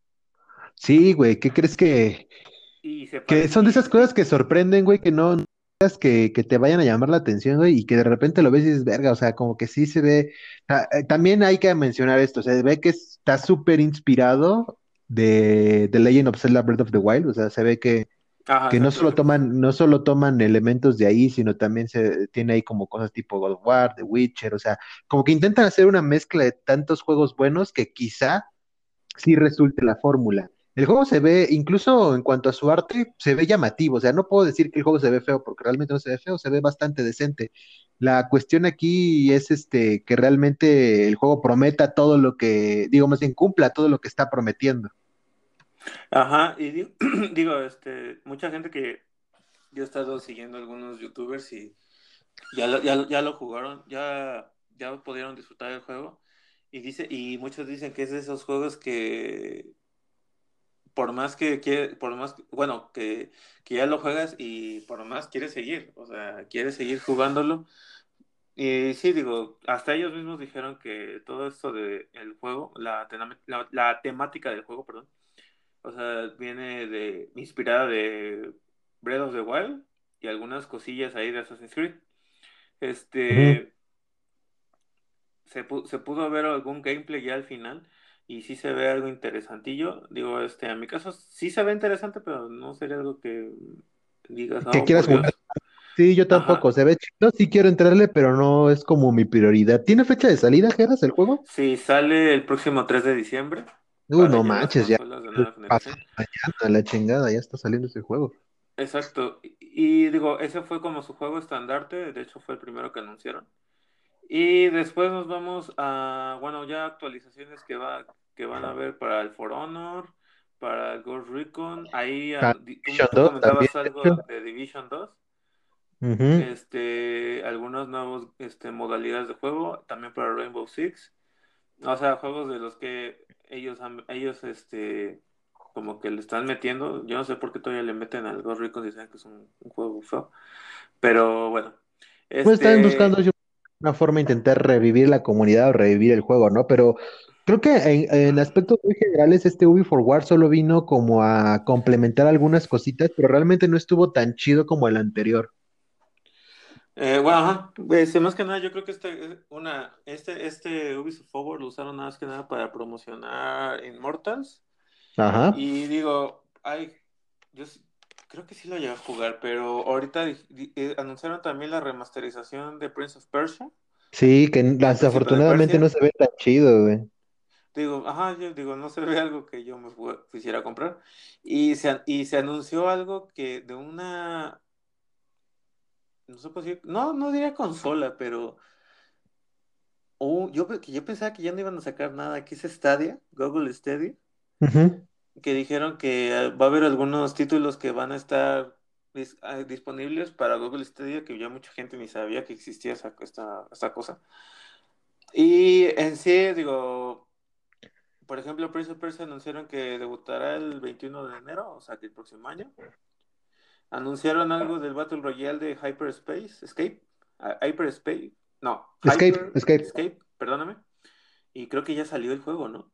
Sí, güey, ¿qué crees que... que son de esas cosas que sorprenden, güey, que no, que, que te vayan a llamar la atención, güey, y que de repente lo ves y dices, verga, o sea, como que sí se ve. eh, También hay que mencionar esto, se ve que está súper inspirado de The Legend of Zelda Breath of the Wild, o sea, se ve que, Ajá, que no solo toman, no solo toman elementos de ahí, sino también se tiene ahí como cosas tipo God of War, The Witcher, o sea, como que intentan hacer una mezcla de tantos juegos buenos que quizá sí resulte la fórmula. El juego se ve, incluso en cuanto a su arte, se ve llamativo. O sea, no puedo decir que el juego se ve feo, porque realmente no se ve feo, se ve bastante decente. La cuestión aquí es este que realmente el juego prometa todo lo que, digo, más bien cumpla todo lo que está prometiendo. Ajá, y digo, este, mucha gente que yo he estado siguiendo algunos youtubers y ya lo, ya, ya lo jugaron, ya, ya pudieron disfrutar del juego. Y dice, y muchos dicen que es de esos juegos que por más que quiere, por más, bueno, que, que ya lo juegas y por más quieres seguir, o sea, quieres seguir jugándolo. Y sí, digo, hasta ellos mismos dijeron que todo esto de el juego, la, la, la temática del juego, perdón, o sea, viene de, inspirada de Breath of the Wild y algunas cosillas ahí de Assassin's Creed. Este, se, pu- se pudo ver algún gameplay ya al final y sí se ve algo interesantillo. Digo, este, en mi caso sí se ve interesante, pero no sería algo que digas, Que oh, quieras jugar. Sí, yo tampoco. Ajá. Se ve chido, sí quiero entrarle, pero no es como mi prioridad. ¿Tiene fecha de salida, Geras, el juego? Sí, sale el próximo 3 de diciembre no manches, ya. Pasa mañana la chingada, ya está saliendo ese juego. Exacto. Y, y digo, ese fue como su juego estandarte, de hecho fue el primero que anunciaron. Y después nos vamos a, bueno, ya actualizaciones que va, que van a haber para el For Honor, para el Ghost Recon. Ahí Ah, an- di- tú, Division tú 2 también, comentabas algo de Division 2, Ujú. este, algunos nuevos este, modalidades de juego, también para Rainbow Six. O sea, juegos de los que ellos, ellos, este, como que le están metiendo. Yo no sé por qué todavía le meten al Ghost Recon y saben que es un, un juego feo. Pero bueno, Pues están buscando este, yo, una forma de intentar revivir la comunidad o revivir el juego, ¿no? Pero creo que en, en aspectos muy generales este Ubi for War solo vino como a complementar algunas cositas, pero realmente no estuvo tan chido como el anterior. Eh, bueno, ajá. Este, más que nada, yo creo que este, una, este, este Ubisoft Forward lo usaron nada más que nada para promocionar Immortals. Ajá. Y digo, ay, yo sí- creo que sí lo llevé a jugar, pero ahorita eh, anunciaron también la remasterización de Prince of Persia, Sí, que desafortunadamente no se ve tan chido, güey. Digo, ajá, yo digo, no se ve algo que yo me quisiera comprar. Y se, y se anunció algo que de una, no sé, si- no, no diría consola, pero Oh, yo, que yo pensaba que ya no iban a sacar nada, que es Stadia, Google Stadia, Ujú. Que dijeron que va a haber algunos títulos que van a estar dis- ah, disponibles para Google Stadia, que ya mucha gente ni sabía que existía esa, esta, esta cosa. Y en sí, digo, por ejemplo, Prince of Persia anunciaron que debutará el 21 de enero, o sea, que el próximo año. Anunciaron algo del Battle Royale de Hyperspace, Escape, ah, Hyperspace, no, Escape, Hyper Escape. Escape, perdóname. Y creo que ya salió el juego, ¿no?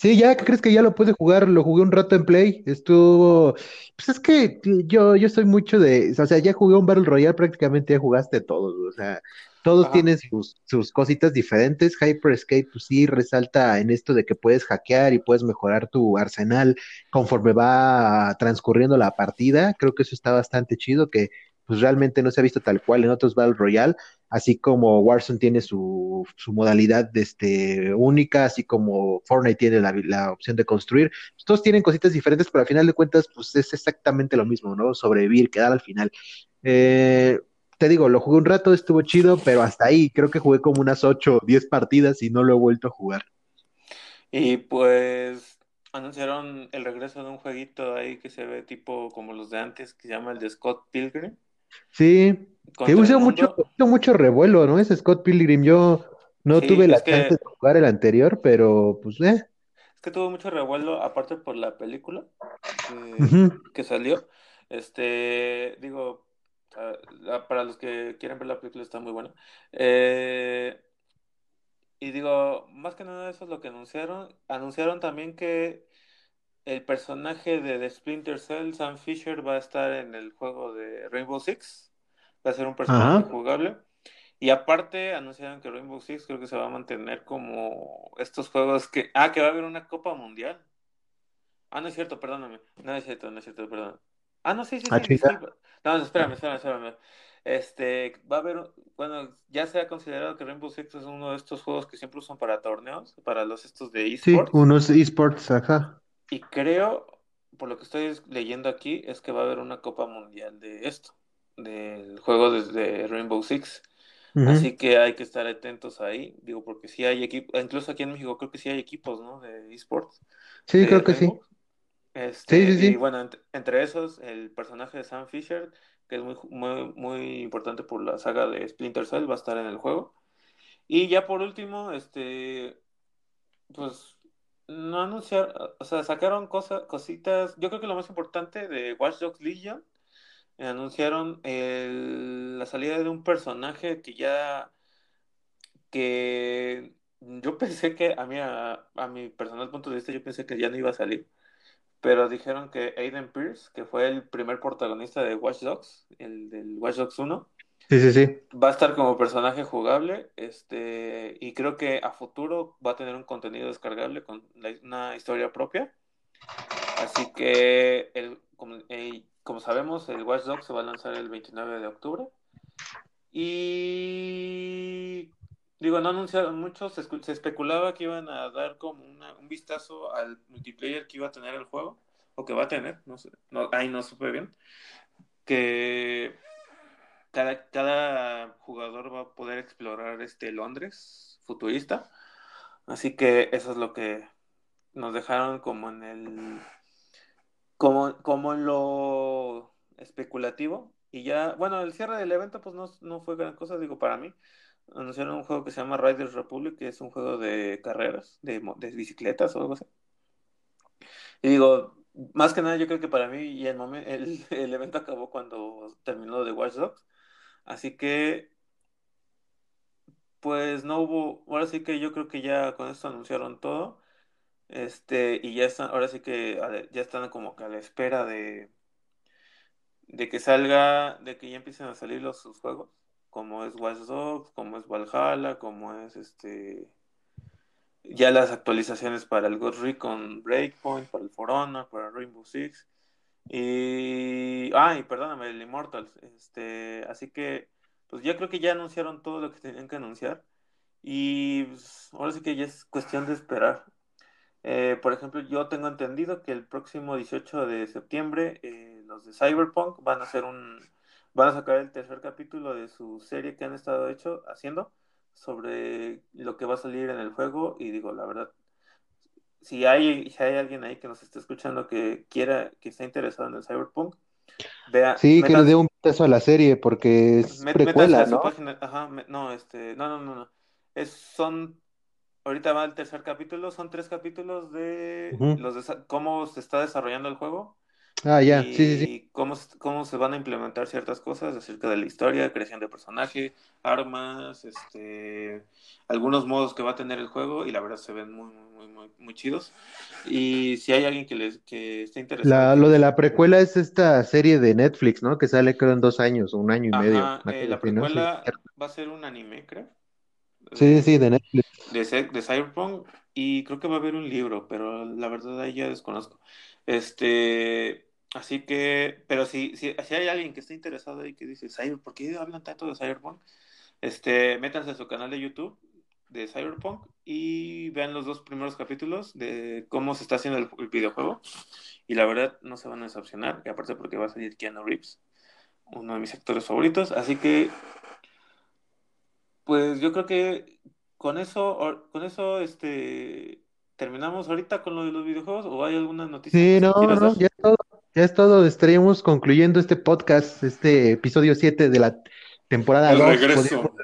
Sí, ya, ¿qué crees que ya lo pude jugar? Lo jugué un rato en Play. Estuvo. Pues es que yo, yo soy mucho de. O sea, ya jugué un Battle Royale, prácticamente ya jugaste todos. O sea, todos Ajá. tienen sus, sus cositas diferentes. Hyper Escape, pues sí, resalta en esto de que puedes hackear y puedes mejorar tu arsenal conforme va transcurriendo la partida. Creo que eso está bastante chido, que pues realmente no se ha visto tal cual en otros Battle Royale así como Warzone tiene su, su modalidad este, única, así como Fortnite tiene la, la, opción de construir. Pues todos tienen cositas diferentes, pero al final de cuentas, pues es exactamente lo mismo, ¿no? Sobrevivir, quedar al final. Eh, te digo, lo jugué un rato, estuvo chido, pero hasta ahí, creo que jugué como unas 8 o 10 partidas y no lo he vuelto a jugar. Y pues anunciaron el regreso de un jueguito ahí que se ve tipo como los de antes, que se llama el de Scott Pilgrim. Sí, que hizo mucho, mucho revuelo, ¿no? Ese Scott Pilgrim, yo no Sí, tuve la es chance que de jugar el anterior, pero pues, eh. es que tuvo mucho revuelo, aparte por la película Uh que, -huh. que salió. Este, digo, para los que quieren ver la película está muy buena. Eh, y digo, más que nada eso es lo que anunciaron. Anunciaron también que el personaje de The Splinter Cell, Sam Fisher, va a estar en el juego de Rainbow Six. Va a ser un personaje jugable. Y aparte anunciaron que Rainbow Six creo que se va a mantener como estos juegos que... Ah, que va a haber una Copa Mundial. Ah, no es cierto, perdóname. No es cierto, no es cierto, perdón. Ah, no, sí, sí, sí. sí. No, espérame, espérame, espérame. Este, va a haber, bueno, ya se ha considerado que Rainbow Six es uno de estos juegos que siempre usan para torneos, para los estos de esports. Sí, unos esports, ajá. Y creo, por lo que estoy leyendo aquí, es que va a haber una Copa Mundial de esto, del juego desde Rainbow Six. Así que hay que estar atentos ahí, digo, porque sí hay equipos, incluso aquí en México creo que sí hay equipos, ¿no? De esports. Sí, creo que sí. Este, sí, sí, Y bueno, entre esos, el personaje de Sam Fisher, que es muy, muy, muy importante por la saga de Splinter Cell, va a estar en el juego. Y ya por último, este, pues no anunciaron, o sea, sacaron cosas, cositas. Yo creo que lo más importante de Watch Dogs Legion, eh, anunciaron la salida de un personaje que ya, que yo pensé que, a mí, a, a mi personal punto de vista, yo pensé que ya no iba a salir pero dijeron que Aiden Pierce, que fue el primer protagonista de Watch Dogs, el del Watch Dogs 1, sí, sí, sí. va a estar como personaje jugable, este, y creo que a futuro va a tener un contenido descargable con una historia propia. Así que, el, como, como sabemos, el Watch Dogs se va a lanzar el 29 de octubre. Y Digo, no anunciaron mucho, se, especulaba que iban a dar como un vistazo al multiplayer que iba a tener el juego, o que va a tener, no sé, no, ahí no supe bien, que cada, cada jugador va a poder explorar este Londres futurista, así que eso es lo que nos dejaron como en el, como, como en lo especulativo, y ya, bueno, el cierre del evento pues no, no fue gran cosa, digo, para mí, anunciaron un juego que se llama Riders Republic, que es un juego de carreras, de, de bicicletas o algo así. Y digo, más que nada yo creo que para mí y el, el, el evento acabó cuando terminó de Watch Dogs. Así que, pues no hubo, ahora sí que yo creo que ya con esto anunciaron todo. Este, y ya están, ahora sí que ya están como que a la espera de, de que salga, de que ya empiecen a salir los sus juegos como es Watch Dogs, como es Valhalla, como es este ya las actualizaciones para el Ghost Recon Breakpoint, para el For Honor, para Rainbow Six y ay, perdóname, el Immortals, este, así que pues ya creo que ya anunciaron todo lo que tenían que anunciar y pues, ahora sí que ya es cuestión de esperar. Eh, por ejemplo, yo tengo entendido que el próximo 18 de septiembre eh, los de Cyberpunk van a hacer un van a sacar el tercer capítulo de su serie que han estado hecho, haciendo sobre lo que va a salir en el juego y digo, la verdad, si hay, si hay alguien ahí que nos esté escuchando que quiera, que esté interesado en el Cyberpunk, vea. Sí, que le dé un peso a la serie porque es precuela, ¿no? ajá, no, este, no, no, no, no. Es, son, ahorita va el tercer capítulo, son tres capítulos de los de cómo se está desarrollando el juego Ah, ya, sí, sí, sí. Cómo, cómo se van a implementar ciertas cosas acerca de la historia, creación de personaje, armas, este, algunos modos que va a tener el juego y la verdad se ven muy, muy, muy, muy chidos. Y si hay alguien que les que esté interesado. lo de la precuela es esta serie de Netflix, ¿no? Que sale creo en dos años, un año y medio. Eh, la precuela va a ser un anime, creo. Sí, sí, de Netflix. De, de Cyberpunk y creo que va a haber un libro, pero la verdad ahí ya desconozco. Este, Así que, pero si, si, hay alguien que esté interesado y que dice, ¿por qué hablan tanto de Cyberpunk? Este, métanse a su canal de YouTube de Cyberpunk y vean los dos primeros capítulos de cómo se está haciendo el, videojuego. Y la verdad no se van a decepcionar, y aparte porque va a salir Keanu Reeves, uno de mis actores favoritos. Así que, pues yo creo que con eso, con eso, este, terminamos ahorita con lo de los videojuegos o hay alguna noticia. Sí, no, no, ya todo, ya es todo, estaríamos concluyendo este podcast, este episodio 7 de la temporada 2. El regreso.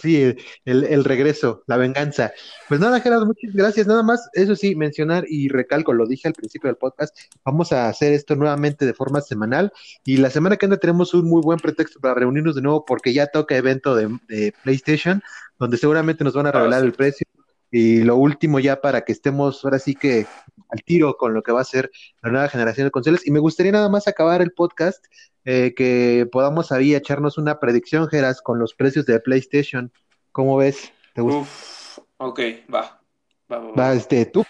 Sí, el, regreso, la venganza. Pues nada, Gerardo, muchas gracias. Nada más, eso sí, mencionar y recalco, lo dije al principio del podcast, vamos a hacer esto nuevamente de forma semanal y la semana que anda tenemos un muy buen pretexto para reunirnos de nuevo porque ya toca evento de, PlayStation, donde seguramente nos van a revelar ah, el precio Y lo último ya para que estemos ahora sí que al tiro con lo que va a ser la nueva generación de consolas. Y me gustaría nada más acabar el podcast, eh, que podamos ahí echarnos una predicción, Geras, con los precios de PlayStation. ¿Cómo ves? ¿Te gusta? Uf, ok, va. Va, va, va. este, tú,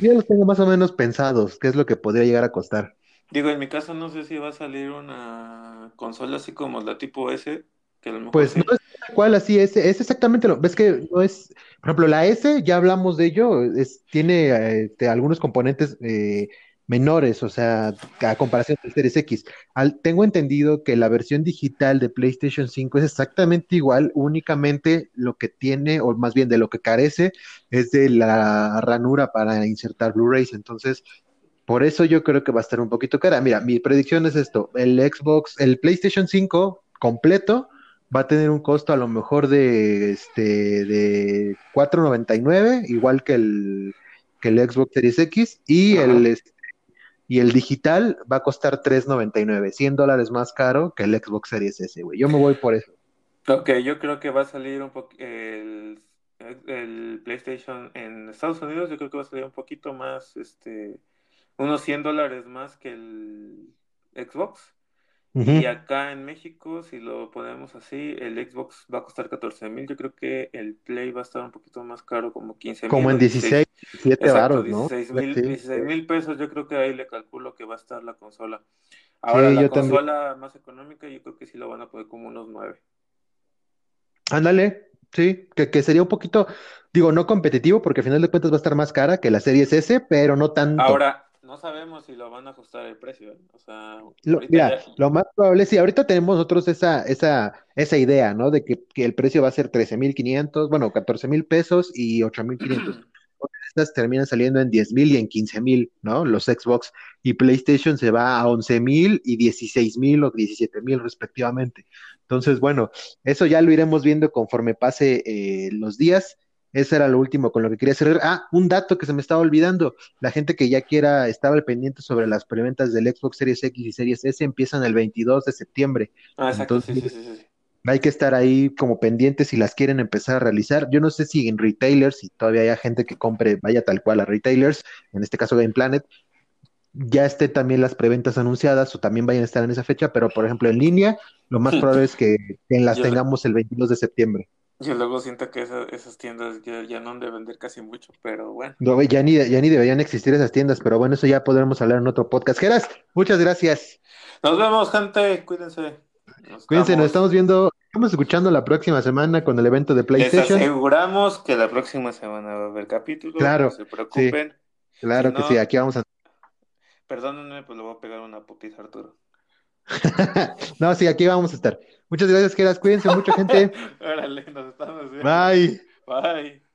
yo los tengo más o menos pensados, ¿qué es lo que podría llegar a costar? Digo, en mi caso no sé si va a salir una consola así como la tipo S, que a lo mejor Pues sí. no es tal cual así, es, es exactamente lo, ves que no es, por ejemplo, la S, ya hablamos de ello, es, tiene eh, este, algunos componentes eh, menores, o sea, a comparación del Series X. Al- tengo entendido que la versión digital de PlayStation 5 es exactamente igual, únicamente lo que tiene, o más bien de lo que carece, es de la ranura para insertar Blu-rays, entonces... Por eso yo creo que va a estar un poquito cara. Mira, mi predicción es esto, el Xbox, el PlayStation 5 completo va a tener un costo a lo mejor de este de 4.99, igual que el que el Xbox Series X y Ajá. el este, y el digital va a costar 3.99, 100 dólares más caro que el Xbox Series S, güey. Yo me voy por eso. Ok, yo creo que va a salir un poco el, el PlayStation en Estados Unidos, yo creo que va a salir un poquito más, este, unos 100 dólares más que el Xbox. Y acá en México, si lo ponemos así, el Xbox va a costar 14 mil. Yo creo que el Play va a estar un poquito más caro, como 15 mil Como en 16. 16, 17 Exacto, varos, ¿no? 16 mil, Sí, 16 mil pesos. Yo creo que ahí le calculo que va a estar la consola. Ahora, sí, la también. consola más económica, yo creo que sí lo van a poner como unos 9. Ándale, sí, que, que sería un poquito, digo, no competitivo, porque al final de cuentas va a estar más cara que la Series S, pero no tanto. Ahora, no sabemos si lo van a ajustar el precio. ¿eh? O sea, Lo- mira, ya. lo más probable, sí, ahorita tenemos nosotros esa, esa, esa idea, ¿no? De que, que el precio va a ser 13.500, bueno, 14.000 pesos y 8.500. Estas terminan saliendo en 10.000 y en 15.000, ¿no? Los Xbox y PlayStation se va a 11.000 y 16.000 o 17.000 respectivamente. Entonces, bueno, eso ya lo iremos viendo conforme pase eh, los días. Ese era lo último con lo que quería cerrar. Ah, un dato que se me estaba olvidando. La gente que ya quiera, estaba al pendiente sobre las preventas del Xbox Series X y Series S empiezan el 22 de septiembre. Ah, exacto, sí, sí, Entonces, sí, sí. hay que estar ahí como pendientes si las quieren empezar a realizar. Yo no sé si en retailers, si todavía hay gente que compre, vaya tal cual a retailers, en este caso Game Planet, ya esté también las preventas anunciadas o también vayan a estar en esa fecha, pero por ejemplo en línea, lo más probable es que, que las Yo, tengamos el 22 de septiembre. yo luego siento que esa- esas tiendas ya, ya no han de vender casi mucho, pero bueno. No, ya ni, ya ni deberían existir esas tiendas, pero bueno, eso ya podremos hablar en otro podcast. Geras, muchas gracias. Nos vemos, gente. Cuídense. Nos Cuídense, nos estamos. viendo, estamos escuchando la próxima semana con el evento de Les PlayStation. aseguramos que la próxima semana va a haber capítulo. No Claro, se sí, preocupen. Si claro que sí, no, aquí vamos a... perdónenme, pues le voy a pegar una putiza Arturo. No, sí, aquí vamos a estar. Muchas gracias, Geras, cuídense mucho, gente. Órale, nos estamos viendo. Bye. Bye.